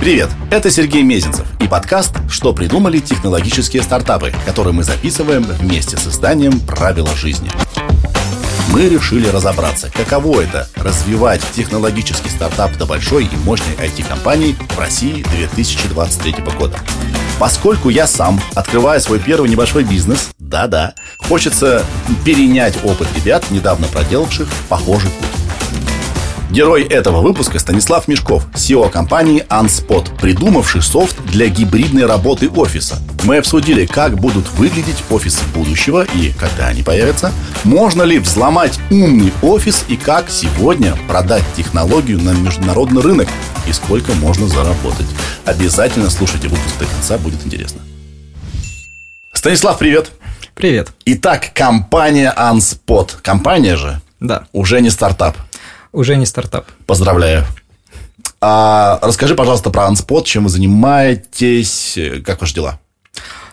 Привет, это Сергей Мезенцев и подкаст «Что придумали технологические стартапы», который мы записываем вместе с изданием «Правила жизни». Мы решили разобраться, каково это – развивать технологический стартап до большой и мощной IT-компании в России 2023 года. Поскольку я сам открываю свой первый небольшой бизнес, да-да, хочется перенять опыт ребят, недавно проделавших похожий путь. Герой этого выпуска Станислав Мешков, SEO компании Unspot, придумавший софт для гибридной работы офиса. Мы обсудили, как будут выглядеть офисы будущего и когда они появятся, можно ли взломать умный офис и как сегодня продать технологию на международный рынок и сколько можно заработать. Обязательно слушайте выпуск до конца, будет интересно. Станислав, привет! Привет. Итак, компания Unspot. Компания же? Да. Уже не стартап. Уже не стартап. Поздравляю. А, расскажи, пожалуйста, про Unspot, чем вы занимаетесь, как ваши дела?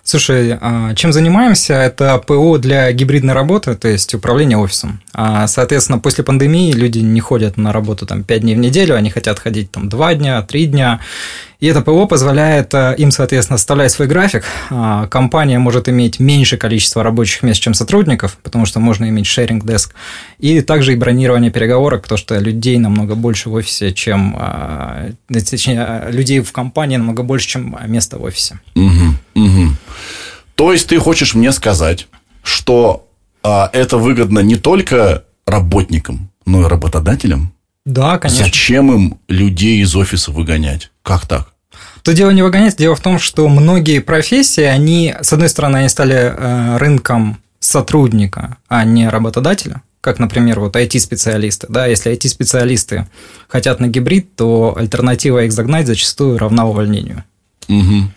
Слушай, а, чем занимаемся? Это ПО для гибридной работы, то есть управление офисом. А, соответственно, после пандемии люди не ходят на работу там 5 дней в неделю, они хотят ходить там 2 дня, 3 дня. И это ПО позволяет э, им, соответственно, составлять свой график. А, компания может иметь меньше количество рабочих мест, чем сотрудников, потому что можно иметь шеринг деск. И также и бронирование переговорок, потому что людей намного больше в офисе, чем... Точнее, людей в компании намного больше, чем места в офисе. Угу, угу. То есть ты хочешь мне сказать, что а, это выгодно не только работникам, но и работодателям? Да, конечно. Зачем им людей из офиса выгонять? Как так? То дело не выгонять, дело в том, что многие профессии, они, с одной стороны, они стали э, рынком сотрудника, а не работодателя как, например, вот IT-специалисты. Да, если IT-специалисты хотят на гибрид, то альтернатива их загнать зачастую равна увольнению. Угу.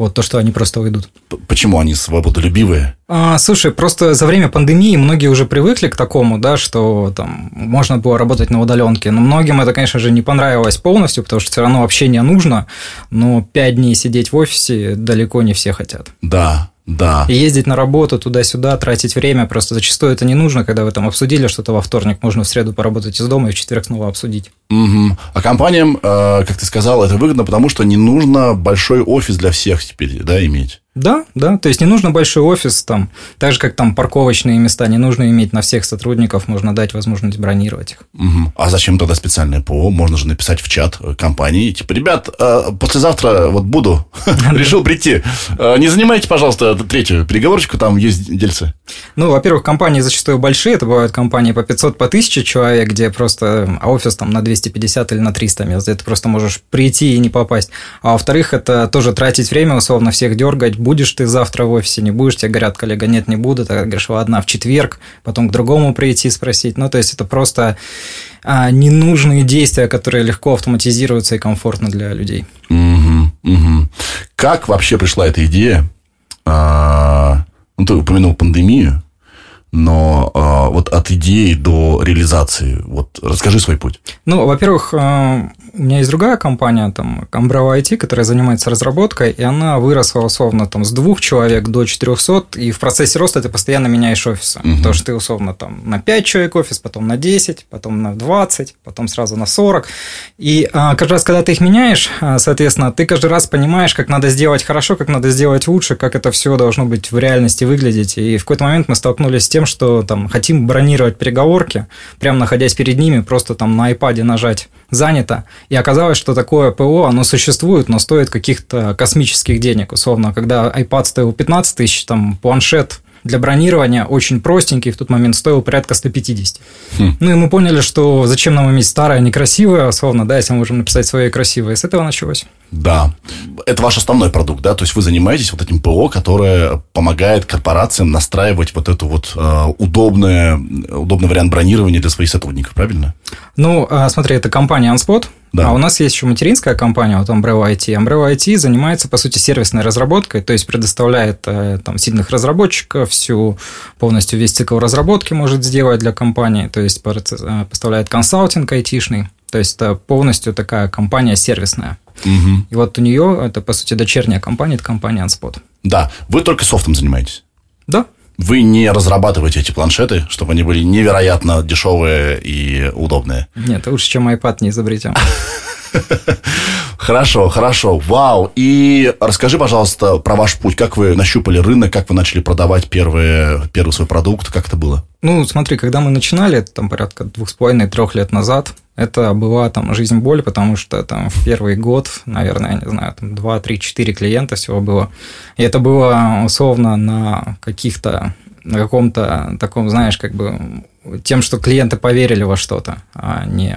Вот то, что они просто уйдут. Почему они свободолюбивые? А, слушай, просто за время пандемии многие уже привыкли к такому, да, что там можно было работать на удаленке. Но многим это, конечно же, не понравилось полностью, потому что все равно общение нужно. Но пять дней сидеть в офисе далеко не все хотят. Да, да. И ездить на работу туда-сюда, тратить время, просто зачастую это не нужно, когда вы там обсудили что-то во вторник, можно в среду поработать из дома и в четверг снова обсудить. Угу. А компаниям, э, как ты сказал, это выгодно, потому что не нужно большой офис для всех теперь, да, иметь. Да, да, то есть не нужно большой офис, там, так же, как там парковочные места, не нужно иметь на всех сотрудников, можно дать возможность бронировать их. Угу. А зачем тогда специальное ПО? Можно же написать в чат компании, типа, ребят, э, послезавтра вот буду, решил прийти, э, не занимайте, пожалуйста, третью переговорочку, там есть дельцы. Ну, во-первых, компании зачастую большие, это бывают компании по 500, по 1000 человек, где просто офис там на 250 или на 300 мест, где ты просто можешь прийти и не попасть. А во-вторых, это тоже тратить время, условно, всех дергать, будешь ты завтра в офисе, не будешь, тебе говорят, коллега, нет, не буду, ты говоришь, ладно, в четверг, потом к другому прийти спросить. Ну, то есть, это просто а, ненужные действия, которые легко автоматизируются и комфортно для людей. Угу, угу. Как вообще пришла эта идея? А, ну, ты упомянул пандемию, но э, вот от идеи до реализации, вот расскажи свой путь. Ну, во-первых, э, у меня есть другая компания, там, Umbrella IT, которая занимается разработкой, и она выросла, условно, там, с двух человек до 400, и в процессе роста ты постоянно меняешь офисы. Угу. Потому что ты, условно, там, на 5 человек офис, потом на 10, потом на 20, потом сразу на 40. И э, каждый раз, когда ты их меняешь, э, соответственно, ты каждый раз понимаешь, как надо сделать хорошо, как надо сделать лучше, как это все должно быть в реальности выглядеть. И в какой-то момент мы столкнулись с тем, тем, что там хотим бронировать переговорки, прямо находясь перед ними, просто там на iPad нажать занято. И оказалось, что такое ПО, оно существует, но стоит каких-то космических денег. Условно, когда iPad стоил 15 тысяч, там планшет для бронирования очень простенький, в тот момент стоил порядка 150. Хм. Ну и мы поняли, что зачем нам иметь старое, некрасивое, условно, да, если мы можем написать свое красивое. С этого началось. Да. Это ваш основной продукт, да? То есть вы занимаетесь вот этим ПО, которое помогает корпорациям настраивать вот эту вот э, удобное, удобный вариант бронирования для своих сотрудников, правильно? Ну, э, смотри, это компания Unspot, да. А у нас есть еще материнская компания, вот Umbrella IT. Umbrella IT занимается, по сути, сервисной разработкой, то есть предоставляет э, там, сильных разработчиков, всю полностью весь цикл разработки может сделать для компании, то есть э, поставляет консалтинг айтишный, то есть это полностью такая компания сервисная. Угу. И вот у нее это, по сути, дочерняя компания, это компания Unspot. Да, вы только софтом занимаетесь? Да. Вы не разрабатываете эти планшеты, чтобы они были невероятно дешевые и удобные? Нет, лучше, чем iPad не изобретем. Хорошо, хорошо, вау. И расскажи, пожалуйста, про ваш путь. Как вы нащупали рынок, как вы начали продавать первые, первый свой продукт, как это было? Ну, смотри, когда мы начинали, там порядка двух с половиной, трех лет назад, это была там жизнь боль, потому что там в первый год, наверное, я не знаю, там 2, 3, 4 клиента всего было. И это было условно на каких-то на каком-то таком, знаешь, как бы тем, что клиенты поверили во что-то, а не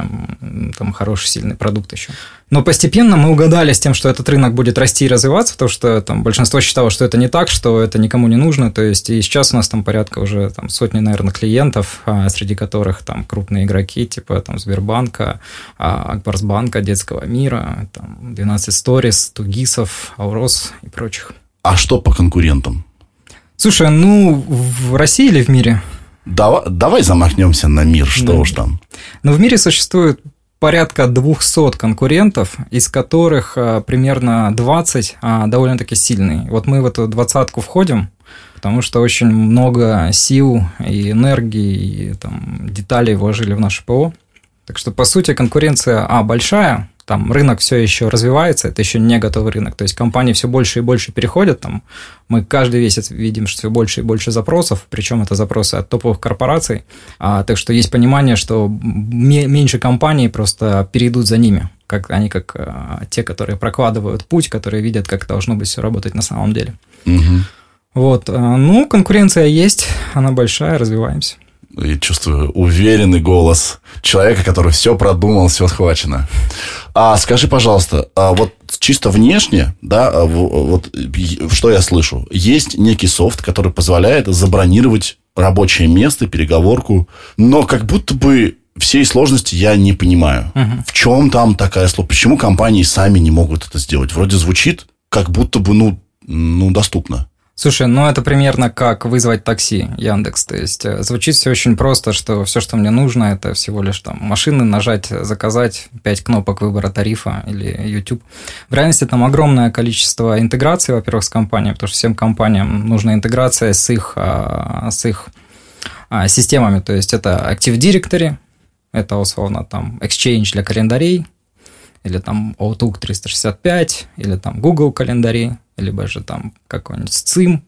там хороший, сильный продукт еще. Но постепенно мы угадали с тем, что этот рынок будет расти и развиваться, потому что там большинство считало, что это не так, что это никому не нужно. То есть и сейчас у нас там порядка уже там, сотни, наверное, клиентов, а, среди которых там крупные игроки, типа там Сбербанка, а, Акбарсбанка, Детского мира, там 12 Stories, Тугисов, Аурос и прочих. А что по конкурентам? Слушай, ну в России или в мире? Давай, давай замахнемся на мир, что да. уж там. Ну, в мире существует порядка 200 конкурентов, из которых а, примерно 20 а, довольно-таки сильные. Вот мы в эту двадцатку входим, потому что очень много сил и энергии и там, деталей вложили в наше ПО. Так что, по сути, конкуренция, а, большая, там рынок все еще развивается, это еще не готовый рынок. То есть компании все больше и больше переходят. Там, мы каждый месяц видим, что все больше и больше запросов, причем это запросы от топовых корпораций. А, так что есть понимание, что меньше компаний просто перейдут за ними. Как, они как а, те, которые прокладывают путь, которые видят, как должно быть все работать на самом деле. Угу. Вот. А, ну, конкуренция есть, она большая, развиваемся. Я чувствую уверенный голос человека, который все продумал, все схвачено. А скажи, пожалуйста, а вот чисто внешне, да, а вот что я слышу, есть некий софт, который позволяет забронировать рабочее место, переговорку, но как будто бы всей сложности я не понимаю. Угу. В чем там такая сложность? Почему компании сами не могут это сделать? Вроде звучит, как будто бы, ну, ну доступно. Слушай, ну это примерно как вызвать такси Яндекс. То есть э, звучит все очень просто, что все, что мне нужно, это всего лишь там машины нажать, заказать, 5 кнопок выбора тарифа или YouTube. В реальности там огромное количество интеграций, во-первых, с компанией, потому что всем компаниям нужна интеграция с их, а, с их а, системами. То есть это Active Directory, это условно там Exchange для календарей, или там Outlook 365, или там Google календари, либо же там какой-нибудь SCIM,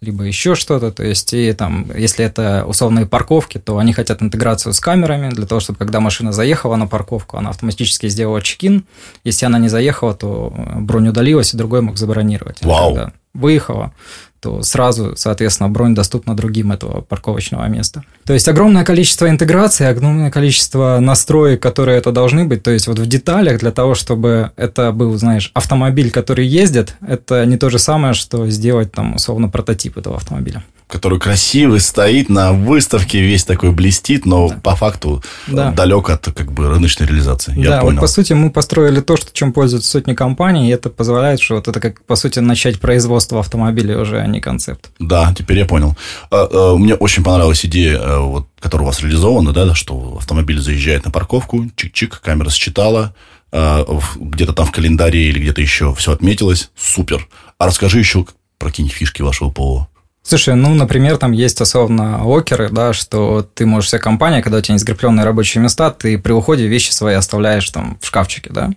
либо еще что-то. То есть, и там, если это условные парковки, то они хотят интеграцию с камерами для того, чтобы когда машина заехала на парковку, она автоматически сделала чекин. Если она не заехала, то бронь удалилась, и другой мог забронировать. Вау. Когда выехала, то сразу, соответственно, бронь доступна другим этого парковочного места. То есть огромное количество интеграции, огромное количество настроек, которые это должны быть. То есть вот в деталях для того, чтобы это был, знаешь, автомобиль, который ездит, это не то же самое, что сделать там условно прототип этого автомобиля который красивый стоит на выставке, весь такой блестит, но да. по факту да. далек от как бы рыночной реализации. Я да, понял. Вот, по сути, мы построили то, что, чем пользуются сотни компаний, и это позволяет, что вот это как, по сути, начать производство автомобилей уже, а не концепт. Да, теперь я понял. А, а, мне очень понравилась идея, э, вот, которая у вас реализована, да, что автомобиль заезжает на парковку, чик-чик, камера считала, а, где-то там в календаре или где-то еще все отметилось. Супер. А расскажи еще про какие-нибудь фишки вашего ПО. Слушай, ну, например, там есть особенно локеры, да, что ты можешь вся компания, когда у тебя не закрепленные рабочие места, ты при уходе вещи свои оставляешь там в шкафчике, да.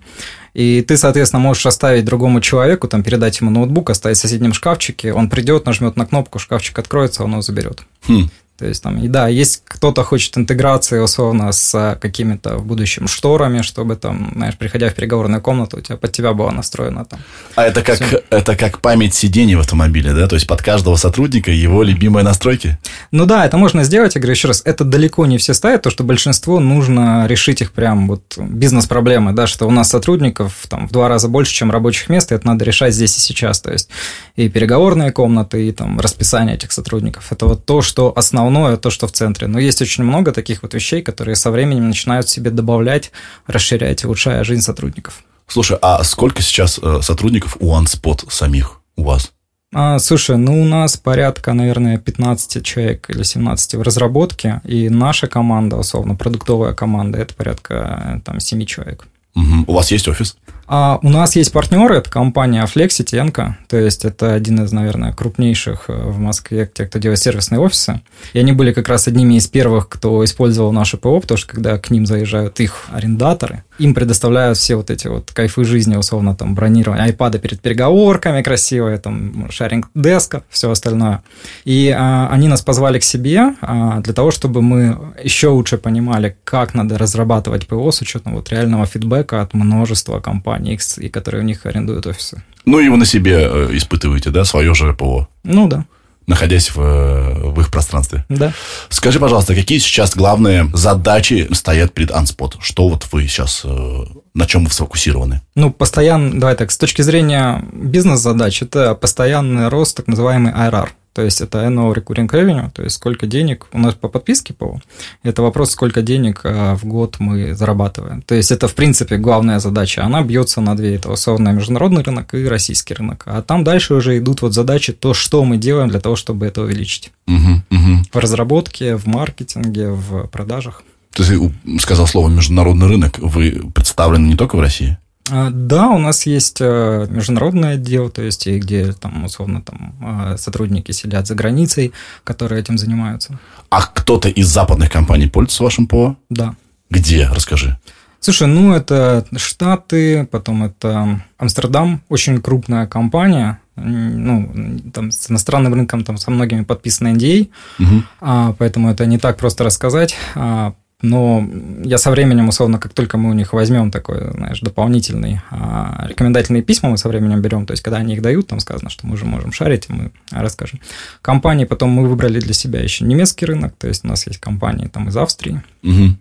И ты, соответственно, можешь оставить другому человеку, там, передать ему ноутбук, оставить в соседнем шкафчике, он придет, нажмет на кнопку, шкафчик откроется, он его заберет. Хм. То есть там, и да, есть кто-то хочет интеграции, условно, с какими-то в будущем шторами, чтобы там, знаешь, приходя в переговорную комнату, у тебя под тебя была настроена там. А это как, это как память сидений в автомобиле, да? То есть под каждого сотрудника его любимые настройки? Ну да, это можно сделать. Я говорю еще раз, это далеко не все ставят, то что большинство нужно решить их прям вот бизнес-проблемы, да, что у нас сотрудников там в два раза больше, чем рабочих мест, и это надо решать здесь и сейчас. То есть и переговорные комнаты, и там расписание этих сотрудников. Это вот то, что основное основное, то, что в центре. Но есть очень много таких вот вещей, которые со временем начинают себе добавлять, расширять, улучшая жизнь сотрудников. Слушай, а сколько сейчас э, сотрудников у OneSpot самих у вас? А, слушай, ну у нас порядка, наверное, 15 человек или 17 в разработке, и наша команда, условно, продуктовая команда, это порядка там 7 человек. Угу. У вас есть офис? А у нас есть партнеры, это компания Flexitenko, то есть это один из, наверное, крупнейших э, в Москве, те, кто делает сервисные офисы. И они были как раз одними из первых, кто использовал наше ПО, потому что когда к ним заезжают их арендаторы, им предоставляют все вот эти вот кайфы жизни, условно, там, бронирование айпада перед переговорками красивые, там, шаринг деска, все остальное. И а, они нас позвали к себе а, для того, чтобы мы еще лучше понимали, как надо разрабатывать ПО с учетом вот реального фидбэка от множества компаний, и которые у них арендуют офисы. Ну, и вы на себе э, испытываете, да, свое же ПО? Ну, да находясь в, в их пространстве. Да. Скажи, пожалуйста, какие сейчас главные задачи стоят перед Анспот? Что вот вы сейчас, э, на чем вы сфокусированы? Ну, постоянно, давай так, с точки зрения бизнес-задач, это постоянный рост так называемый IRR. То есть это annual recurring revenue, то есть сколько денег у нас по подписке ПО. Это вопрос, сколько денег а, в год мы зарабатываем. То есть это, в принципе, главная задача. Она бьется на две. Это условно международный рынок и российский рынок. А там дальше уже идут вот задачи, то, что мы делаем для того, чтобы это увеличить. Угу, угу. В разработке, в маркетинге, в продажах. Ты сказал слово международный рынок. Вы представлены не только в России? А, да, у нас есть э, международное отдел, то есть где там условно там э, сотрудники сидят за границей, которые этим занимаются. А кто-то из западных компаний пользуется вашим ПО? Да. Где? Расскажи. Слушай, ну это Штаты, потом это Амстердам, очень крупная компания, ну, там с иностранным рынком, там со многими подписаны NDA, угу. а, поэтому это не так просто рассказать. А, но я со временем, условно, как только мы у них возьмем такой, знаешь, дополнительный а, рекомендательные письма, мы со временем берем, то есть, когда они их дают, там сказано, что мы уже можем шарить, мы расскажем. Компании потом мы выбрали для себя еще немецкий рынок, то есть, у нас есть компании там из Австрии. Угу.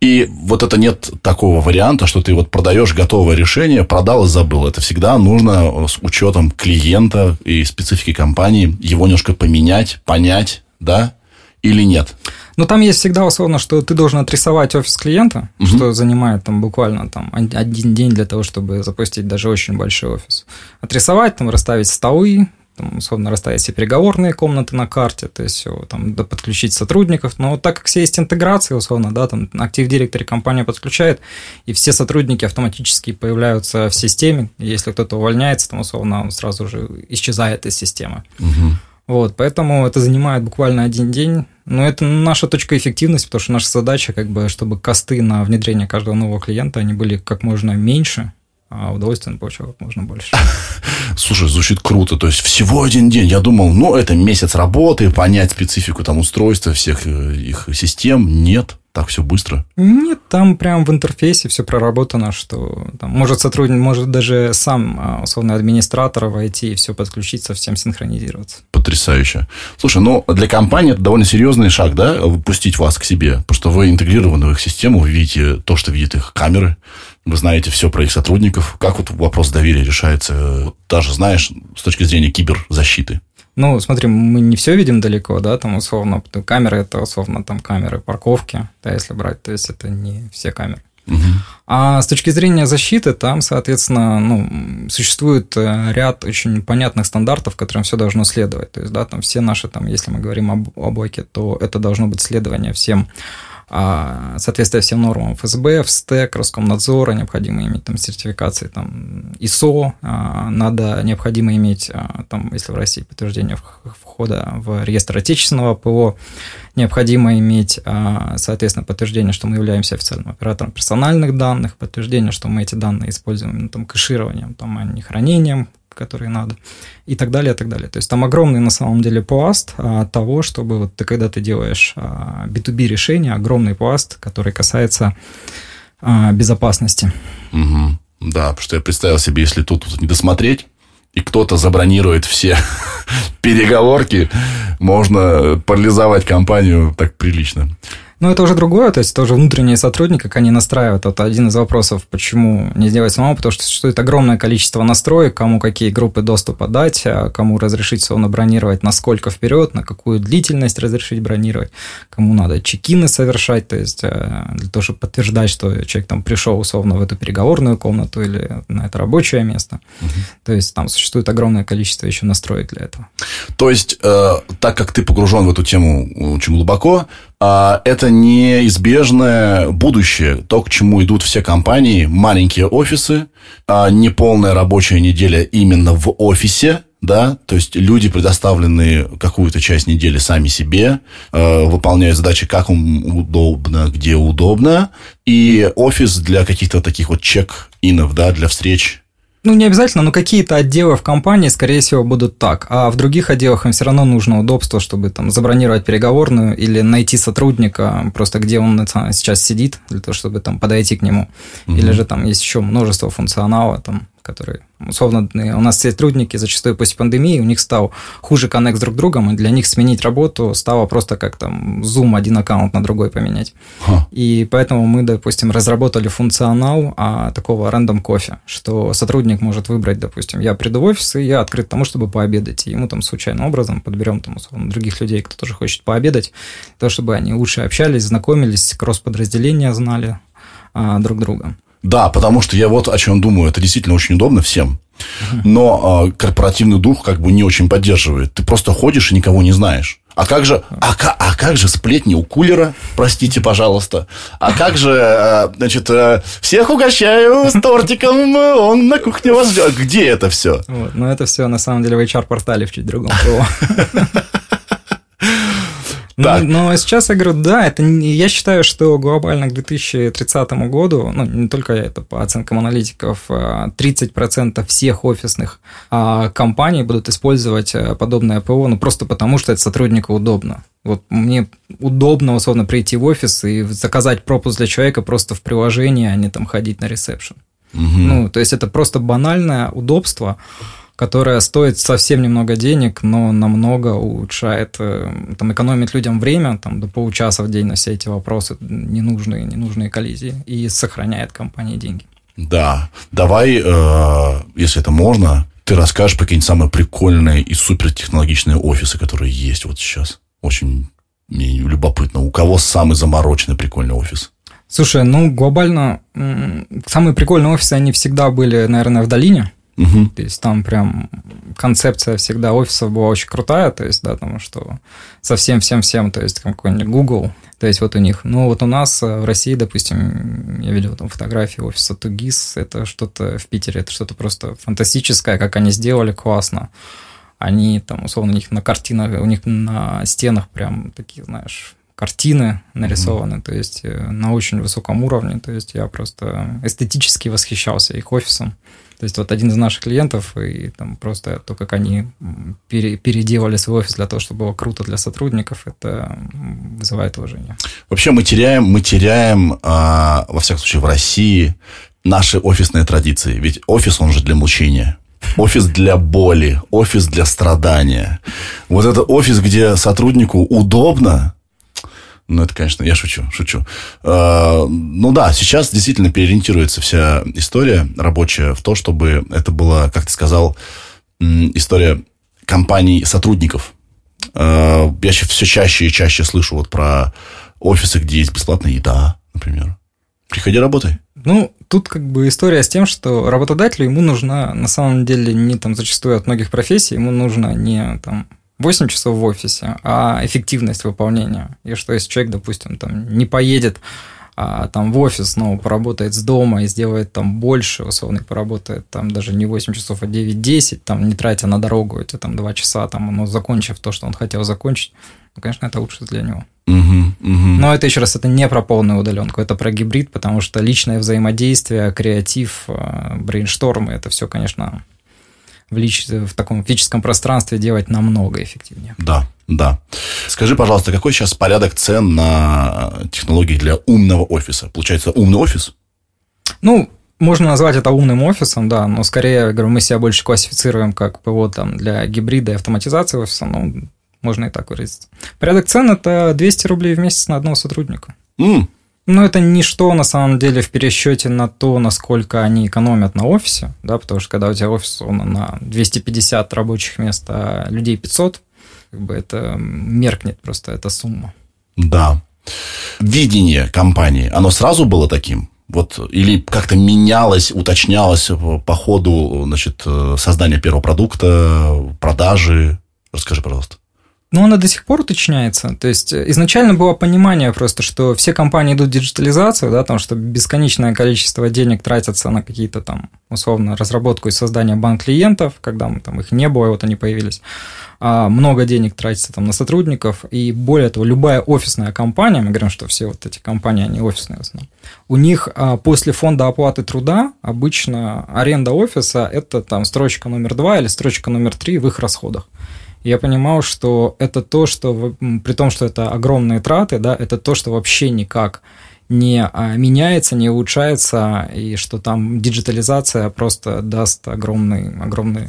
И вот это нет такого варианта, что ты вот продаешь готовое решение, продал и забыл. Это всегда нужно с учетом клиента и специфики компании его немножко поменять, понять, да, или нет? Но там есть всегда условно, что ты должен отрисовать офис клиента, угу. что занимает там буквально там один день для того, чтобы запустить даже очень большой офис. Отрисовать, там расставить столы, там, условно расставить все переговорные комнаты на карте, то есть все, там, да, подключить сотрудников. Но вот так как все есть интеграции, условно, да, там актив директоре компания подключает, и все сотрудники автоматически появляются в системе. Если кто-то увольняется, там, условно, он сразу же исчезает из системы. Угу. Вот, поэтому это занимает буквально один день. Но это наша точка эффективности, потому что наша задача, как бы, чтобы косты на внедрение каждого нового клиента, они были как можно меньше, а удовольствие он получал как можно больше. Слушай, звучит круто. То есть всего один день. Я думал, ну, это месяц работы, понять специфику там устройства всех э, их систем. Нет так все быстро? Нет, там прям в интерфейсе все проработано, что там может сотрудник, может даже сам а, условный администратор войти и все подключить, совсем синхронизироваться. Потрясающе. Слушай, ну для компании это довольно серьезный шаг, да, выпустить вас к себе, потому что вы интегрированы в их систему, вы видите то, что видят их камеры, вы знаете все про их сотрудников. Как вот вопрос доверия решается, даже знаешь, с точки зрения киберзащиты? Ну, смотри, мы не все видим далеко, да, там условно, камеры это условно там камеры парковки, да, если брать, то есть это не все камеры. А с точки зрения защиты, там, соответственно, ну, существует э, ряд очень понятных стандартов, которым все должно следовать. То есть, да, там все наши, там, если мы говорим об облаке, то это должно быть следование всем соответствие всем нормам ФСБ, ФСТЭК, Роскомнадзора, необходимо иметь там сертификации там ИСО, а, надо необходимо иметь а, там, если в России подтверждение входа в реестр отечественного ПО, необходимо иметь, соответственно, подтверждение, что мы являемся официальным оператором персональных данных, подтверждение, что мы эти данные используем ну, там, кэшированием, там, а не хранением, которые надо, и так далее, и так далее. То есть там огромный на самом деле пласт а, того, чтобы вот ты когда ты делаешь а, B2B решение, огромный пласт, который касается а, безопасности. Угу. Да, потому что я представил себе, если тут, тут не досмотреть, и кто-то забронирует все переговорки, можно парализовать компанию так прилично. Ну, это уже другое, то есть это уже внутренние сотрудники, как они настраивают. Это один из вопросов, почему не сделать самому, потому что существует огромное количество настроек, кому какие группы доступа дать, а кому разрешить словно бронировать, насколько вперед, на какую длительность разрешить бронировать, кому надо чекины совершать, то есть э, для того, чтобы подтверждать, что человек там пришел условно в эту переговорную комнату или на это рабочее место. Угу. То есть там существует огромное количество еще настроек для этого. То есть, э, так как ты погружен в эту тему очень глубоко, а, это неизбежное будущее, то, к чему идут все компании, маленькие офисы, а, неполная рабочая неделя именно в офисе, да, то есть люди предоставлены какую-то часть недели сами себе, э, выполняют задачи как им удобно, где удобно, и офис для каких-то таких вот чек-инов, да, для встреч ну, не обязательно, но какие-то отделы в компании, скорее всего, будут так. А в других отделах им все равно нужно удобство, чтобы там забронировать переговорную или найти сотрудника, просто где он сейчас сидит, для того, чтобы там подойти к нему. Угу. Или же там есть еще множество функционала, там которые, условно, у нас все сотрудники зачастую после пандемии, у них стал хуже коннект с друг другом, и для них сменить работу стало просто как там Zoom один аккаунт на другой поменять. Ха. И поэтому мы, допустим, разработали функционал а, такого рандом кофе, что сотрудник может выбрать, допустим, я приду в офис, и я открыт тому, чтобы пообедать, и ему там случайным образом подберем там, условно, других людей, кто тоже хочет пообедать, то, чтобы они лучше общались, знакомились, кросс-подразделения знали а, друг друга. Да, потому что я вот о чем думаю. Это действительно очень удобно всем. Но э, корпоративный дух как бы не очень поддерживает. Ты просто ходишь и никого не знаешь. А как же, а, а как же сплетни у кулера, простите, пожалуйста. А как же, э, значит, э, всех угощаю с тортиком, он на кухне вас ждет. Где это все? Вот, но это все на самом деле в HR-портале в чуть другом. Ну, но сейчас я говорю, да, это я считаю, что глобально к 2030 году, ну, не только это по оценкам аналитиков, 30% а, всех офисных а, компаний будут использовать а, подобное ПО, ну, просто потому, что это сотруднику удобно. Вот мне удобно, условно, прийти в офис и заказать пропуск для человека просто в приложении, а не там ходить на ресепшн. Угу. Ну, то есть это просто банальное удобство, которая стоит совсем немного денег, но намного улучшает, э, там, экономит людям время, там, до получаса в день на все эти вопросы, ненужные, ненужные коллизии, и сохраняет компании деньги. Да, давай, э, если это можно, ты расскажешь про какие-нибудь самые прикольные и супертехнологичные офисы, которые есть вот сейчас. Очень мне любопытно. У кого самый замороченный прикольный офис? Слушай, ну, глобально, самые прикольные офисы, они всегда были, наверное, в долине. Угу. То есть там прям концепция всегда офисов была очень крутая, то есть, да, потому что совсем всем всем, то есть какой-нибудь Google, то есть вот у них. Ну вот у нас э, в России, допустим, я видел там фотографии офиса Тугис, это что-то в Питере, это что-то просто фантастическое, как они сделали, классно. Они там, условно, у них на картинах, у них на стенах прям такие, знаешь, картины нарисованы, mm-hmm. то есть э, на очень высоком уровне, то есть я просто эстетически восхищался их офисом. То есть вот один из наших клиентов, и там просто то, как они пере, переделали свой офис для того, чтобы было круто для сотрудников, это вызывает уважение. Вообще мы теряем, мы теряем, а, во всяком случае, в России наши офисные традиции. Ведь офис, он же для мучения. Офис для боли, офис для страдания. Вот это офис, где сотруднику удобно, ну, это, конечно, я шучу, шучу. Э, ну да, сейчас действительно переориентируется вся история рабочая в то, чтобы это была, как ты сказал, история компаний сотрудников. Э, я все чаще и чаще слышу вот про офисы, где есть бесплатная еда, например. Приходи, работай. Ну, тут как бы история с тем, что работодателю ему нужна, на самом деле, не там зачастую от многих профессий, ему нужно не там 8 часов в офисе, а эффективность выполнения. И что если человек, допустим, там не поедет а, там в офис, но поработает с дома и сделает там больше, условно, поработает там даже не 8 часов, а 9-10, там не тратя на дорогу эти там 2 часа, там, но закончив то, что он хотел закончить, ну, конечно, это лучше для него. Угу, угу. Но это еще раз, это не про полную удаленку, это про гибрид, потому что личное взаимодействие, креатив, а, брейнштормы, это все, конечно, в, лич... в таком физическом пространстве делать намного эффективнее. Да, да. Скажи, пожалуйста, какой сейчас порядок цен на технологии для умного офиса? Получается, умный офис? Ну, можно назвать это умным офисом, да, но скорее, говорю, мы себя больше классифицируем как ПО там, для гибрида и автоматизации офиса, ну, можно и так выразиться. Порядок цен – это 200 рублей в месяц на одного сотрудника. Mm. Ну, это ничто, на самом деле, в пересчете на то, насколько они экономят на офисе, да, потому что когда у тебя офис он на 250 рабочих мест, а людей 500, как бы это меркнет просто эта сумма. Да. Видение компании, оно сразу было таким? Вот, или как-то менялось, уточнялось по ходу значит, создания первого продукта, продажи? Расскажи, пожалуйста. Ну, она до сих пор уточняется. То есть э, изначально было понимание просто, что все компании идут в диджитализацию, да, потому что бесконечное количество денег тратятся на какие-то там, условно, разработку и создание банк-клиентов, когда мы, там их не было, вот они появились. А много денег тратится там на сотрудников, и более того, любая офисная компания, мы говорим, что все вот эти компании, они офисные в основном, у них а, после фонда оплаты труда обычно аренда офиса – это там строчка номер два или строчка номер три в их расходах я понимал, что это то, что, при том, что это огромные траты, да, это то, что вообще никак не а, меняется, не улучшается, и что там диджитализация просто даст огромный, огромный,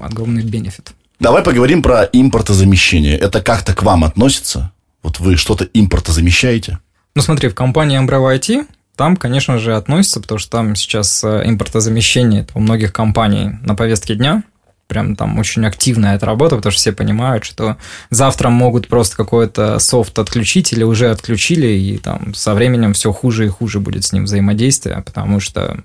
огромный бенефит. Давай поговорим про импортозамещение. Это как-то к вам относится? Вот вы что-то импортозамещаете? Ну смотри, в компании Umbrella IT там, конечно же, относится, потому что там сейчас э, импортозамещение у многих компаний на повестке дня – прям там очень активная эта работа, потому что все понимают, что завтра могут просто какой-то софт отключить или уже отключили, и там со временем все хуже и хуже будет с ним взаимодействие, потому что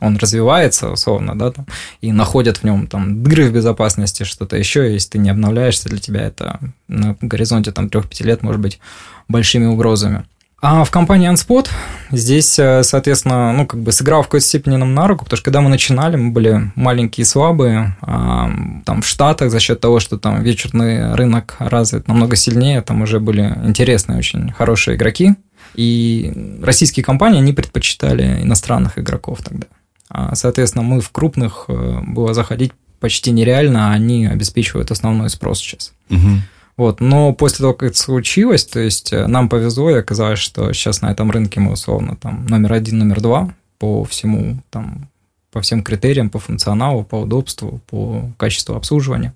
он развивается, условно, да, там, и находят в нем там дыры в безопасности, что-то еще, если ты не обновляешься, для тебя это на горизонте там 3-5 лет может быть большими угрозами. А в компании Unspot здесь, э, соответственно, ну, как бы сыграл в какой-то степени нам на руку, потому что когда мы начинали, мы были маленькие и слабые, а, там в Штатах за счет того, что там вечерный рынок развит намного сильнее, там уже были интересные, очень хорошие игроки, и российские компании, они предпочитали иностранных игроков тогда. А, соответственно, мы в крупных э, было заходить почти нереально, а они обеспечивают основной спрос сейчас. Угу. Вот, но после того, как это случилось, то есть э, нам повезло, и оказалось, что сейчас на этом рынке мы условно там номер один, номер два по всему, там, по всем критериям, по функционалу, по удобству, по качеству обслуживания.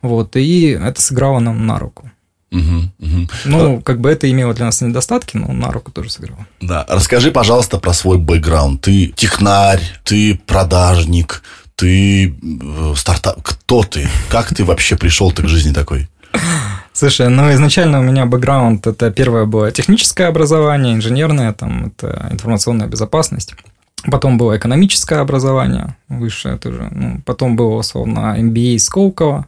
Вот, и это сыграло нам на руку. Угу, угу. Ну, как бы это имело для нас недостатки, но на руку тоже сыграло. Да, расскажи, пожалуйста, про свой бэкграунд. Ты технарь, ты продажник, ты э, стартап. Кто ты? Как ты вообще пришел ты к жизни такой? Слушай, ну изначально у меня бэкграунд это первое было техническое образование, инженерное, там это информационная безопасность. Потом было экономическое образование высшее тоже. Ну, потом было, условно, MBA Сколково.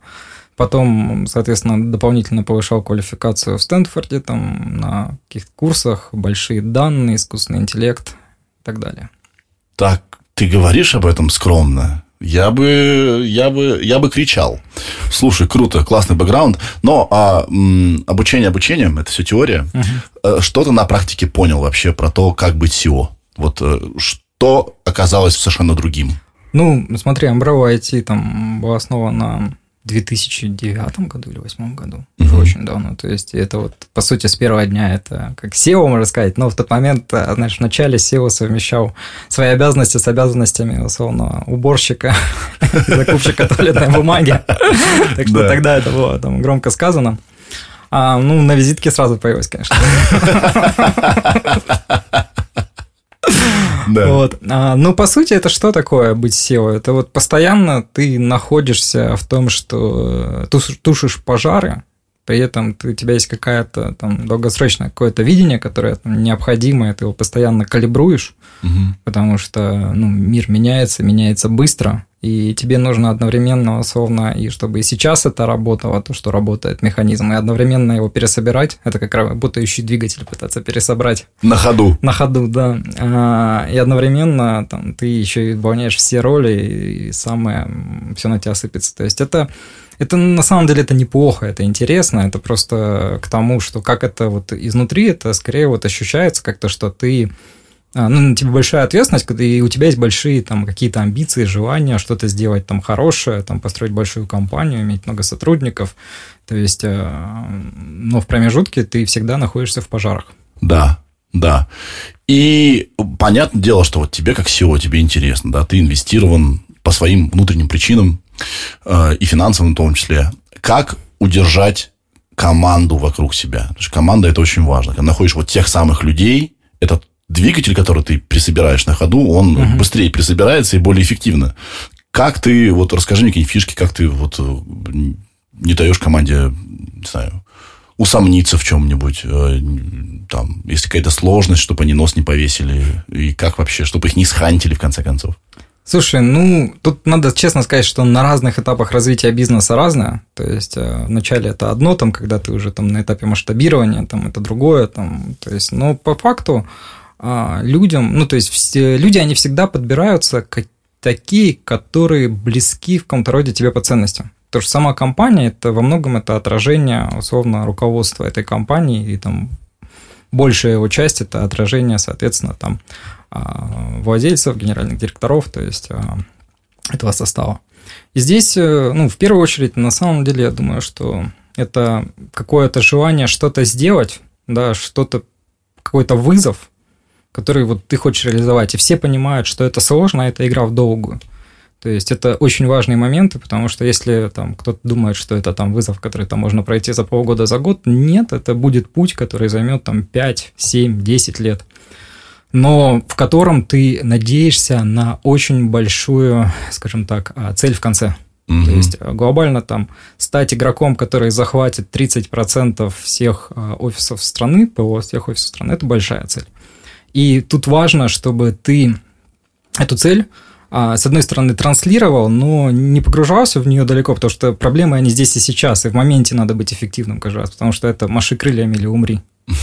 Потом, соответственно, дополнительно повышал квалификацию в Стэнфорде, там на каких-то курсах, большие данные, искусственный интеллект и так далее. Так, ты говоришь об этом скромно? Я бы, я бы, я бы кричал. Слушай, круто, классный бэкграунд. Но а, м, обучение обучением, это все теория. Uh-huh. Что ты на практике понял вообще про то, как быть SEO? Вот э, что оказалось совершенно другим? Ну, смотри, Umbrella IT там была основана 2009 году или 2008 году. Уже угу. очень давно. То есть это вот, по сути, с первого дня это как SEO, можно сказать. Но в тот момент, э, знаешь, в начале SEO совмещал свои обязанности с обязанностями, условно, уборщика, закупщика туалетной бумаги. Так что тогда это было там громко сказано. А, ну, на визитке сразу появилось, конечно. Да. Вот. А, ну, по сути, это что такое быть SEO? Это вот постоянно ты находишься в том, что тушишь пожары, при этом ты, у тебя есть какая-то там долгосрочное какое-то видение, которое там, необходимое, ты его постоянно калибруешь, угу. потому что ну, мир меняется, меняется быстро, и тебе нужно одновременно, условно, и чтобы и сейчас это работало, то, что работает механизм, и одновременно его пересобирать, это как работающий двигатель пытаться пересобрать. На ходу. На ходу, да. А, и одновременно там, ты еще и выполняешь все роли, и самое, все на тебя сыпется. То есть это это на самом деле это неплохо, это интересно, это просто к тому, что как это вот изнутри, это скорее вот ощущается как-то, что ты а, ну, на тебе большая ответственность, и у тебя есть большие там какие-то амбиции, желания что-то сделать там хорошее, там построить большую компанию, иметь много сотрудников. То есть, э, но в промежутке ты всегда находишься в пожарах. Да, да. И понятное дело, что вот тебе как SEO, тебе интересно, да, ты инвестирован по своим внутренним причинам и финансовым в том числе. Как удержать команду вокруг себя? Потому что команда это очень важно. Когда находишь вот тех самых людей, это двигатель, который ты присобираешь на ходу, он угу. быстрее присобирается и более эффективно. Как ты, вот расскажи мне какие-нибудь фишки, как ты вот э, не даешь команде, не знаю, усомниться в чем-нибудь, э, там, если какая-то сложность, чтобы они нос не повесили, и как вообще, чтобы их не схантили в конце концов? Слушай, ну, тут надо честно сказать, что на разных этапах развития бизнеса разное. То есть, э, вначале это одно, там, когда ты уже там на этапе масштабирования, там, это другое, там, то есть, но по факту а, людям, ну, то есть, все, люди, они всегда подбираются к такие, которые близки в каком-то роде тебе по ценностям. Потому что сама компания, это во многом это отражение, условно, руководства этой компании, и там большая его часть – это отражение, соответственно, там а, владельцев, генеральных директоров, то есть а, этого состава. И здесь, э, ну, в первую очередь, на самом деле, я думаю, что это какое-то желание что-то сделать, да, что-то, какой-то вызов, который вот ты хочешь реализовать. И все понимают, что это сложно, а это игра в долгую. То есть это очень важные моменты, потому что если там кто-то думает, что это там вызов, который там можно пройти за полгода, за год, нет, это будет путь, который займет там 5, 7, 10 лет, но в котором ты надеешься на очень большую, скажем так, а, цель в конце. Угу. То есть а, глобально там стать игроком, который захватит 30% всех а, офисов страны, ПО всех офисов страны, это большая цель. И тут важно, чтобы ты эту цель с одной стороны, транслировал, но не погружался в нее далеко, потому что проблемы они здесь и сейчас, и в моменте надо быть эффективным каждый раз, потому что это маши крыльями или умри.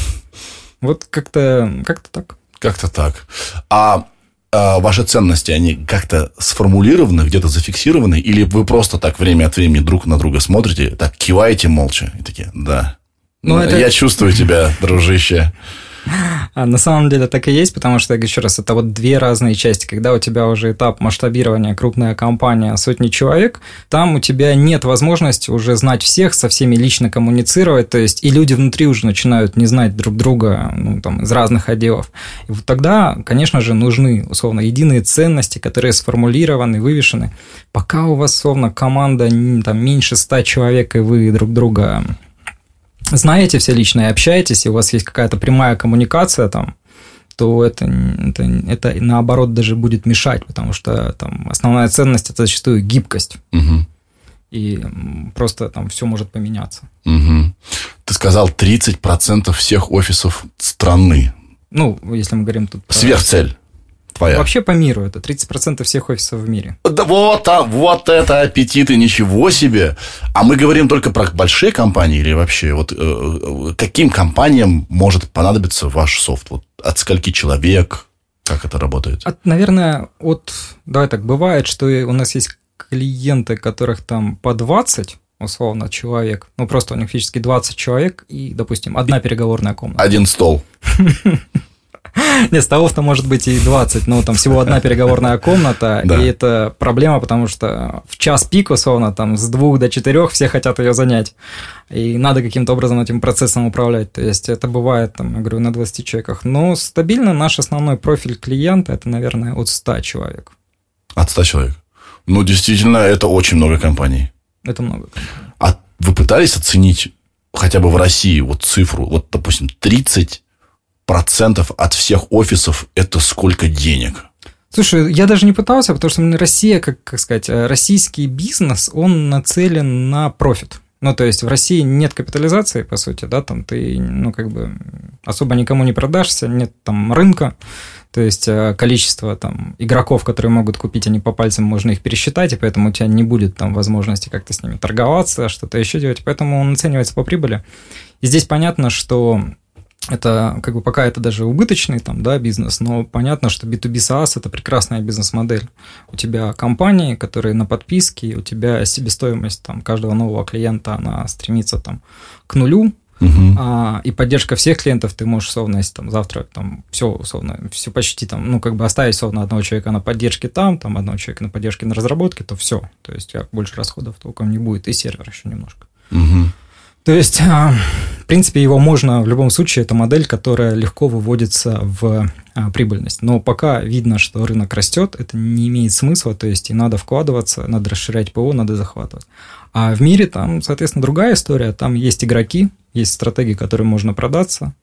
Вот как-то как так. Как-то так. А а ваши ценности, они как-то сформулированы, где-то зафиксированы, или вы просто так время от времени друг на друга смотрите, так киваете молча и такие, да, ну, это... я чувствую тебя, дружище. А на самом деле так и есть, потому что, еще раз, это вот две разные части. Когда у тебя уже этап масштабирования, крупная компания, сотни человек, там у тебя нет возможности уже знать всех, со всеми лично коммуницировать, то есть и люди внутри уже начинают не знать друг друга ну, там, из разных отделов. И вот тогда, конечно же, нужны, условно, единые ценности, которые сформулированы, вывешены. Пока у вас, условно, команда там, меньше ста человек, и вы друг друга знаете все лично и общаетесь, и у вас есть какая-то прямая коммуникация там, то это, это, это наоборот даже будет мешать, потому что там основная ценность это зачастую гибкость. Угу. И просто там все может поменяться. Угу. Ты сказал 30% всех офисов страны. Ну, если мы говорим тут. Сверхцель твоя? Вообще по миру это 30% всех офисов в мире. Да вот, а, вот это аппетиты, ничего себе. А мы говорим только про большие компании или вообще? Вот э, каким компаниям может понадобиться ваш софт? Вот от скольки человек? Как это работает? От, наверное, от... Давай так, бывает, что у нас есть клиенты, которых там по 20 условно, человек. Ну, просто у них физически 20 человек и, допустим, одна переговорная комната. Один стол. Не, столов-то может быть и 20, но там всего одна переговорная комната, и это проблема, потому что в час пик, условно, там с двух до четырех все хотят ее занять, и надо каким-то образом этим процессом управлять, то есть это бывает, там, я говорю, на 20 человеках, но стабильно наш основной профиль клиента – это, наверное, от 100 человек. От 100 человек? Ну, действительно, это очень много компаний. Это много. А вы пытались оценить хотя бы в России вот цифру, вот, допустим, 30 процентов от всех офисов это сколько денег? Слушай, я даже не пытался, потому что Россия, как, как сказать, э, российский бизнес, он нацелен на профит. Ну, то есть в России нет капитализации, по сути, да, там ты, ну, как бы особо никому не продашься, нет там рынка, то есть э, количество там игроков, которые могут купить, они по пальцам можно их пересчитать, и поэтому у тебя не будет там возможности как-то с ними торговаться, что-то еще делать, поэтому он оценивается по прибыли. И здесь понятно, что это как бы пока это даже убыточный там, да, бизнес, но понятно, что B2B SaaS – это прекрасная бизнес-модель. У тебя компании, которые на подписке, у тебя себестоимость там, каждого нового клиента, она стремится там, к нулю, Угу. А, и поддержка всех клиентов ты можешь, условно, если там завтра там все условно, все почти там, ну, как бы оставить условно одного человека на поддержке там, там одного человека на поддержке на разработке, то все. То есть у тебя больше расходов толком не будет, и сервер еще немножко. Угу. То есть, а, в принципе, его можно в любом случае, это модель, которая легко выводится в а, прибыльность. Но пока видно, что рынок растет, это не имеет смысла, то есть и надо вкладываться, надо расширять ПО, надо захватывать. А в мире там, соответственно, другая история. Там есть игроки, есть стратегии, которые можно продаться,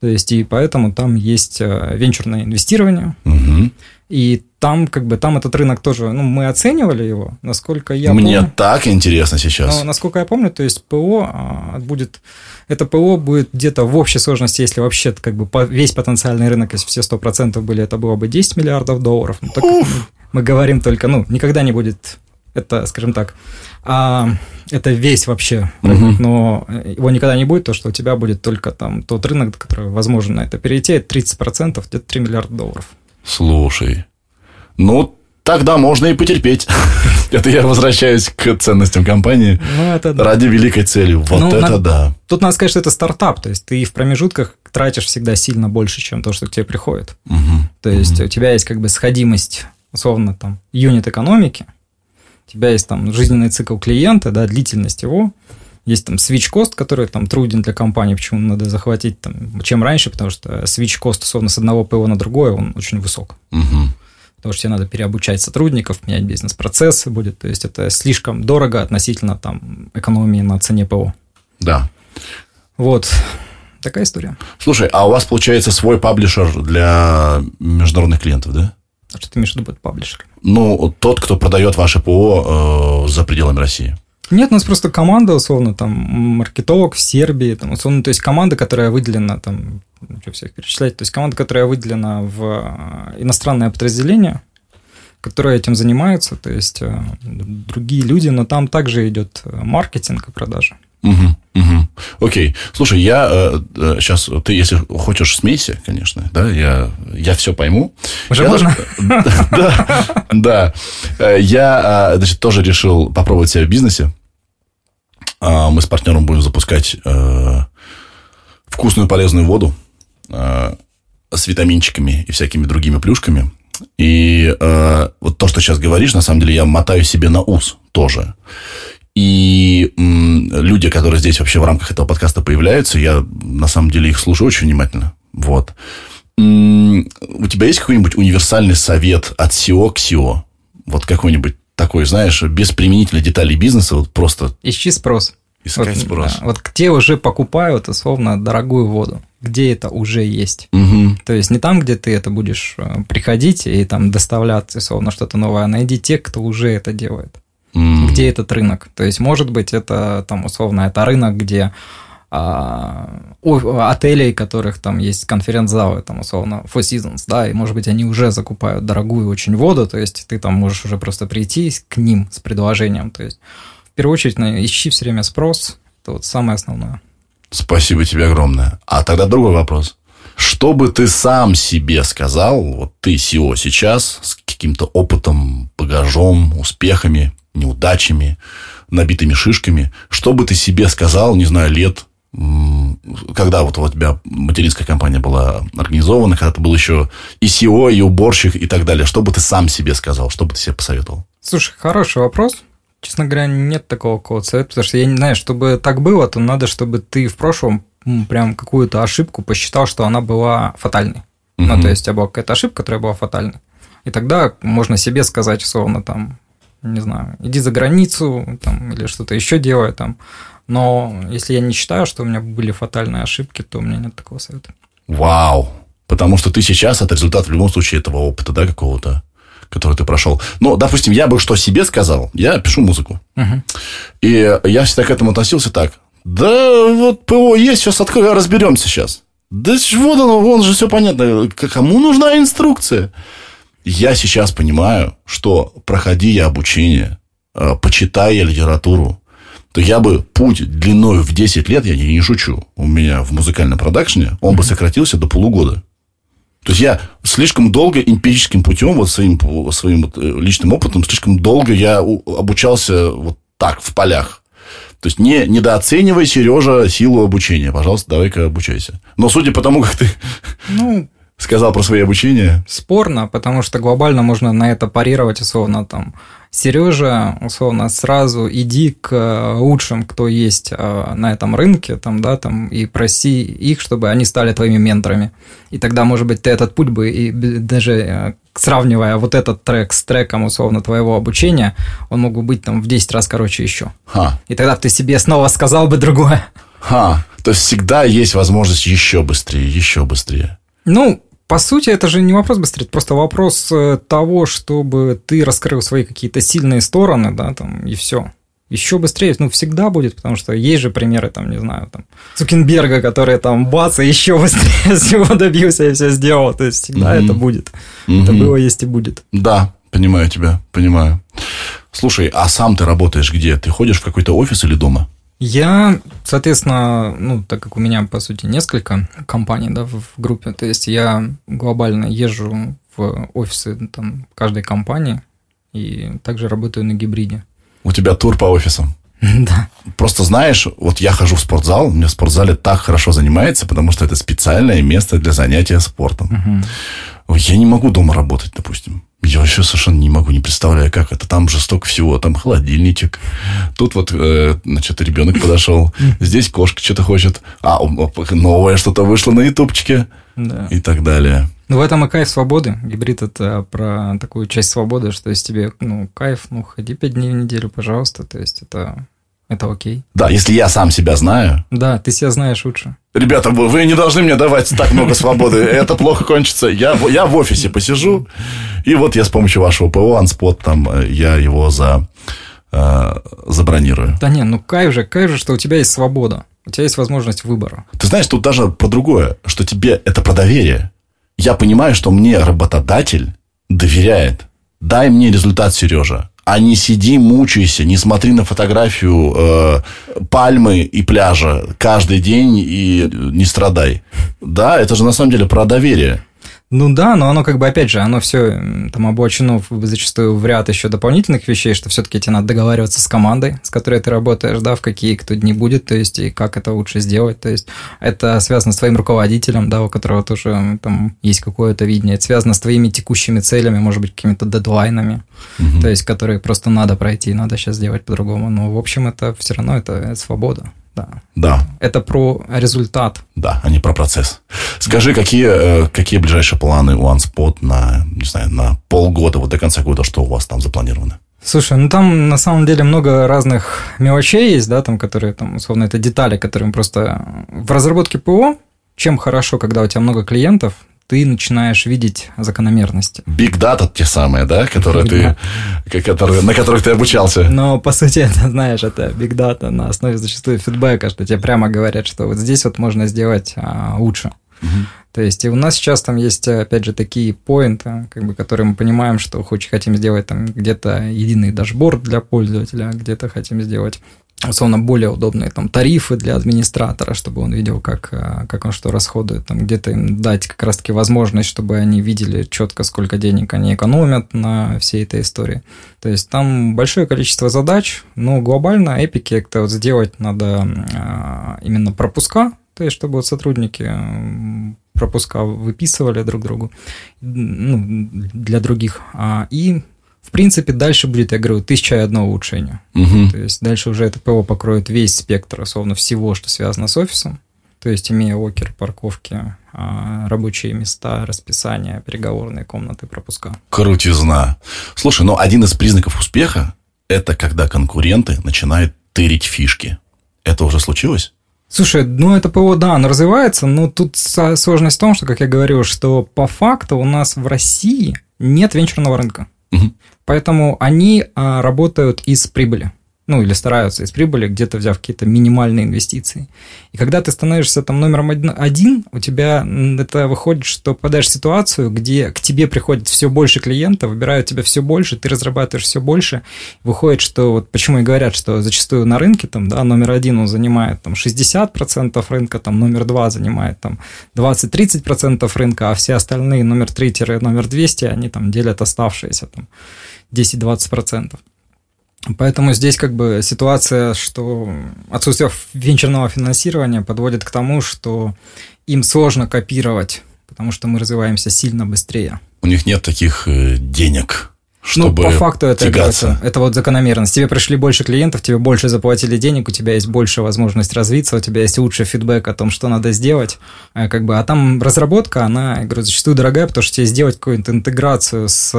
то есть, и поэтому там есть а, венчурное инвестирование. Угу. И там, как бы, там этот рынок тоже, ну, мы оценивали его, насколько я Мне помню. так интересно сейчас. Но, насколько я помню, то есть ПО а, будет, это ПО будет где-то в общей сложности, если вообще как бы весь потенциальный рынок, если все 100% были, это было бы 10 миллиардов долларов. Ну, так, Мы говорим только, ну, никогда не будет, это, скажем так, а, это весь вообще рынок, угу. но его никогда не будет, то, что у тебя будет только там тот рынок, который возможно на это перейти, 30%, где-то 3 миллиарда долларов. Слушай, ну, тогда можно и потерпеть. Это я возвращаюсь к ценностям компании ну, это да. ради великой цели. Вот ну, это на... да. Тут надо сказать, что это стартап, то есть ты в промежутках тратишь всегда сильно больше, чем то, что к тебе приходит. Угу. То есть угу. у тебя есть как бы сходимость, условно, там, юнит экономики, у тебя есть там жизненный цикл клиента, да, длительность его, есть там switch cost, который там труден для компании, почему надо захватить там, чем раньше, потому что switch cost, условно, с одного ПО на другое, он очень высок. Угу потому что тебе надо переобучать сотрудников, менять бизнес-процессы будет, то есть это слишком дорого относительно там экономии на цене ПО. Да. Вот. Такая история. Слушай, а у вас получается свой паблишер для международных клиентов, да? А что ты имеешь в виду под паблишер? Ну, тот, кто продает ваше ПО э, за пределами России. Нет, у нас просто команда, условно, там, маркетолог в Сербии, там, условно, то есть команда, которая выделена там что всех перечислять. То есть команда, которая выделена в э, иностранное подразделение, которые этим занимаются, то есть э, другие люди, но там также идет э, маркетинг и продажи. Угу, угу. Окей. Слушай, я э, сейчас, ты, если хочешь, смейся, конечно, да, я, я все пойму. Уже я можно? Да, да. Я, значит, тоже решил попробовать себя в бизнесе. А, мы с партнером будем запускать вкусную полезную воду э, с витаминчиками и всякими другими плюшками. И э, вот то, что сейчас говоришь, на самом деле я мотаю себе на ус тоже. И люди, которые здесь вообще в рамках этого подкаста появляются, я на самом деле их слушаю очень внимательно. Вот. У тебя есть какой-нибудь универсальный совет от SEO к SEO? Вот какой-нибудь такой, знаешь, без применительной деталей бизнеса, вот просто... Ищи спрос. Искать вот, спрос. Да, вот где уже покупают, условно, дорогую воду где это уже есть. Угу. То есть не там, где ты это будешь э, приходить и там доставлять, условно, что-то новое, а найди тех, кто уже это делает. Mm. Где этот рынок? То есть, может быть, это там условно, это рынок, где а, отелей, которых там есть конференц-залы, там условно Four Seasons, да, и может быть они уже закупают дорогую очень воду, то есть ты там можешь уже просто прийти к ним с предложением, то есть в первую очередь ищи все время спрос, это вот самое основное. Спасибо тебе огромное. А тогда другой вопрос. Что бы ты сам себе сказал, вот ты SEO сейчас, с каким-то опытом, багажом, успехами, неудачами, набитыми шишками, что бы ты себе сказал, не знаю, лет, когда вот у тебя материнская компания была организована, когда ты был еще и SEO, и уборщик, и так далее, что бы ты сам себе сказал, что бы ты себе посоветовал? Слушай, хороший вопрос. Честно говоря, нет такого какого совета, потому что я не знаю, чтобы так было, то надо, чтобы ты в прошлом прям какую-то ошибку посчитал, что она была фатальной. Угу. Ну, то есть, у тебя была какая-то ошибка, которая была фатальной. И тогда можно себе сказать, условно, там, не знаю, иди за границу, там, или что-то еще делай там. Но если я не считаю, что у меня были фатальные ошибки, то у меня нет такого совета. Вау! Потому что ты сейчас это результат в любом случае этого опыта, да, какого-то который ты прошел. Но, допустим, я бы что себе сказал, я пишу музыку. Угу. И я всегда к этому относился так. Да вот ПО есть, сейчас открою, разберемся сейчас. Да вот оно, вон же все понятно. Кому нужна инструкция? Я сейчас понимаю, что проходи я обучение, э, почитай я литературу, то я бы путь длиной в 10 лет, я не, не шучу, у меня в музыкальном продакшене, он бы сократился до полугода. То есть я слишком долго эмпирическим путем, вот своим, своим вот э, личным опытом, слишком долго я обучался вот так, в полях. То есть не недооценивай, Сережа, силу обучения. Пожалуйста, давай-ка обучайся. Но судя по тому, как ты ну, сказал про свои обучения. Спорно, потому что глобально можно на это парировать, условно, там, Сережа, условно, сразу иди к лучшим, кто есть э, на этом рынке, там, да, там, и проси их, чтобы они стали твоими менторами. И тогда, может быть, ты этот путь бы, и даже э, сравнивая вот этот трек с треком, условно, твоего обучения, он мог бы быть там в 10 раз короче еще. Ха. И тогда ты себе снова сказал бы другое. Ха. То есть всегда есть возможность еще быстрее, еще быстрее. Ну, по сути, это же не вопрос быстрее, это просто вопрос э, того, чтобы ты раскрыл свои какие-то сильные стороны, да, там, и все. Еще быстрее, ну, всегда будет, потому что есть же примеры, там, не знаю, там, Цукенберга, который там бац, и еще быстрее всего добился и все сделал. То есть всегда mm-hmm. это будет. Mm-hmm. Это было, есть и будет. Да, Понимаю тебя, понимаю. Слушай, а сам ты работаешь где? Ты ходишь в какой-то офис или дома? Я, соответственно, ну, так как у меня, по сути, несколько компаний да, в группе, то есть я глобально езжу в офисы там, каждой компании и также работаю на гибриде. У тебя тур по офисам? Да. Просто знаешь, вот я хожу в спортзал, мне в спортзале так хорошо занимается, потому что это специальное место для занятия спортом. Угу. Я не могу дома работать, допустим. Я вообще совершенно не могу, не представляю, как это. Там же столько всего. Там холодильничек. Тут вот, э, значит, ребенок подошел. Здесь кошка что-то хочет. А, новое что-то вышло на ютубчике. Да. И так далее. Ну, в этом и кайф свободы. Гибрид – это про такую часть свободы, что есть тебе, ну, кайф, ну, ходи пять дней в неделю, пожалуйста. То есть, это это окей. Да, если я сам себя знаю. Да, ты себя знаешь лучше. Ребята, вы не должны мне давать так много свободы. Это плохо кончится. Я, я в офисе посижу, и вот я с помощью вашего ПО, Анспот, там, э, я его за, э, забронирую. Да не, ну кайф же, кайф же, что у тебя есть свобода. У тебя есть возможность выбора. Ты знаешь, тут даже про другое, что тебе это про доверие. Я понимаю, что мне работодатель доверяет. Дай мне результат, Сережа а не сиди, мучайся, не смотри на фотографию э, пальмы и пляжа каждый день и не страдай. Да, это же на самом деле про доверие. Ну да, но оно как бы, опять же, оно все там обочено зачастую в ряд еще дополнительных вещей, что все-таки тебе надо договариваться с командой, с которой ты работаешь, да, в какие кто дни будет, то есть, и как это лучше сделать, то есть, это связано с твоим руководителем, да, у которого тоже там есть какое-то видение, это связано с твоими текущими целями, может быть, какими-то дедлайнами, угу. то есть, которые просто надо пройти, надо сейчас сделать по-другому, но, в общем, это все равно это свобода. Да. Да. Это про результат. Да, а не про процесс. Скажи, какие, э, какие ближайшие планы у OneSpot на, не знаю, на полгода, вот до конца года, что у вас там запланировано? Слушай, ну там на самом деле много разных мелочей есть, да, там, которые, там, условно, это детали, которые мы просто в разработке ПО, чем хорошо, когда у тебя много клиентов, ты начинаешь видеть закономерности. Big Data те самые, да, которые ты, которые, на которых ты обучался. Но, по сути, это, знаешь, это Big Data на основе зачастую фидбэка, что тебе прямо говорят, что вот здесь вот можно сделать а, лучше. Угу. То есть, и у нас сейчас там есть, опять же, такие поинты, как бы, которые мы понимаем, что хоть хотим сделать там где-то единый дашборд для пользователя, где-то хотим сделать условно более удобные там тарифы для администратора, чтобы он видел, как, э, как он что расходует, там где-то им дать как раз-таки возможность, чтобы они видели четко, сколько денег они экономят на всей этой истории. То есть там большое количество задач, но глобально эпики это вот сделать надо э, именно пропуска, то есть чтобы вот сотрудники пропуска выписывали друг другу, ну, для других, а, и в принципе, дальше будет, я говорю, тысяча и одно улучшение. Угу. То есть дальше уже это ПО покроет весь спектр, условно, всего, что связано с офисом. То есть, имея окер, парковки, а, рабочие места, расписание, переговорные комнаты, пропуска. Крутизна. Слушай, но один из признаков успеха – это когда конкуренты начинают тырить фишки. Это уже случилось? Слушай, ну это ПО, да, оно развивается, но тут сложность в том, что, как я говорил, что по факту у нас в России нет венчурного рынка. Поэтому они а, работают из прибыли ну, или стараются из прибыли, где-то взяв какие-то минимальные инвестиции. И когда ты становишься там номером один, у тебя это выходит, что попадаешь в ситуацию, где к тебе приходит все больше клиентов, выбирают тебя все больше, ты разрабатываешь все больше. Выходит, что вот почему и говорят, что зачастую на рынке там, да, номер один он занимает там 60% рынка, там номер два занимает там 20-30% рынка, а все остальные номер 3-номер 200, они там делят оставшиеся там 10-20%. Поэтому здесь как бы ситуация, что отсутствие венчурного финансирования подводит к тому, что им сложно копировать, потому что мы развиваемся сильно быстрее. У них нет таких э, денег, чтобы ну, по факту это, это, это вот закономерность. Тебе пришли больше клиентов, тебе больше заплатили денег, у тебя есть больше возможность развиться, у тебя есть лучший фидбэк о том, что надо сделать. А, как бы, а там разработка, она, я говорю, зачастую дорогая, потому что тебе сделать какую-то интеграцию с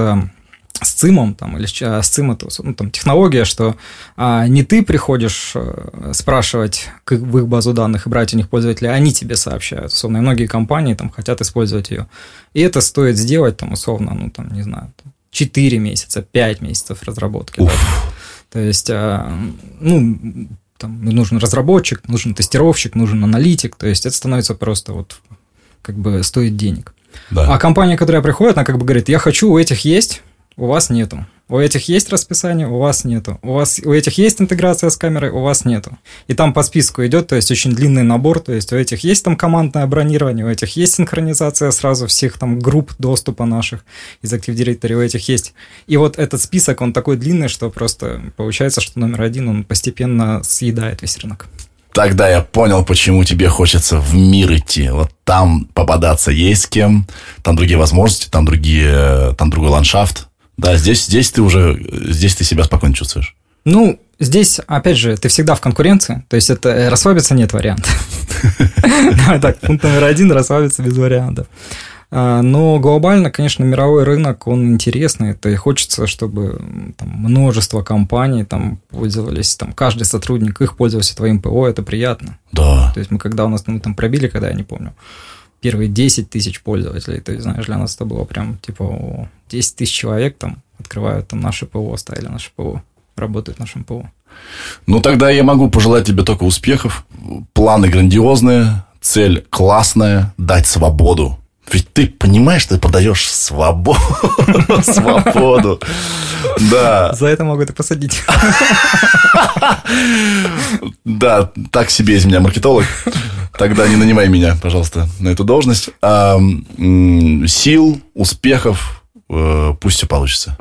с ЦИМом, там, или с ЦИМ это ну, там, технология, что а, не ты приходишь а, спрашивать к, в их базу данных и брать у них пользователей, а они тебе сообщают. Условно, и многие компании там хотят использовать ее. И это стоит сделать, там, условно, ну, там, не знаю, 4 месяца, 5 месяцев разработки. Да? То есть, а, ну, там нужен разработчик, нужен тестировщик, нужен аналитик, то есть это становится просто вот как бы стоит денег. Да. А компания, которая приходит, она как бы говорит, я хочу у этих есть, у вас нету. У этих есть расписание, у вас нету. У вас у этих есть интеграция с камерой, у вас нету. И там по списку идет, то есть очень длинный набор, то есть у этих есть там командное бронирование, у этих есть синхронизация сразу всех там групп доступа наших из Active Directory, у этих есть. И вот этот список, он такой длинный, что просто получается, что номер один, он постепенно съедает весь рынок. Тогда я понял, почему тебе хочется в мир идти. Вот там попадаться есть с кем, там другие возможности, там другие, там другой ландшафт. Да, здесь, здесь ты уже, здесь ты себя спокойно чувствуешь. Ну, здесь, опять же, ты всегда в конкуренции, то есть это э, расслабиться нет варианта. Так, пункт номер один – расслабиться без вариантов. А, но глобально, конечно, мировой рынок, он интересный. Это и хочется, чтобы там, множество компаний там пользовались, там, каждый сотрудник их пользовался твоим ПО, это приятно. Да. То есть мы когда у нас мы там пробили, когда я не помню, первые 10 тысяч пользователей, ты знаешь, для нас это было прям типа 10 тысяч человек там открывают там наше ПО, ставили наше ПО, работают в нашем ПО. Ну, тогда я могу пожелать тебе только успехов. Планы грандиозные, цель классная, дать свободу. Ведь ты понимаешь, ты продаешь свободу. Свободу. Да. За это могут и посадить. Да, так себе из меня маркетолог. Тогда не нанимай меня, пожалуйста, на эту должность. А, сил, успехов, э, пусть все получится.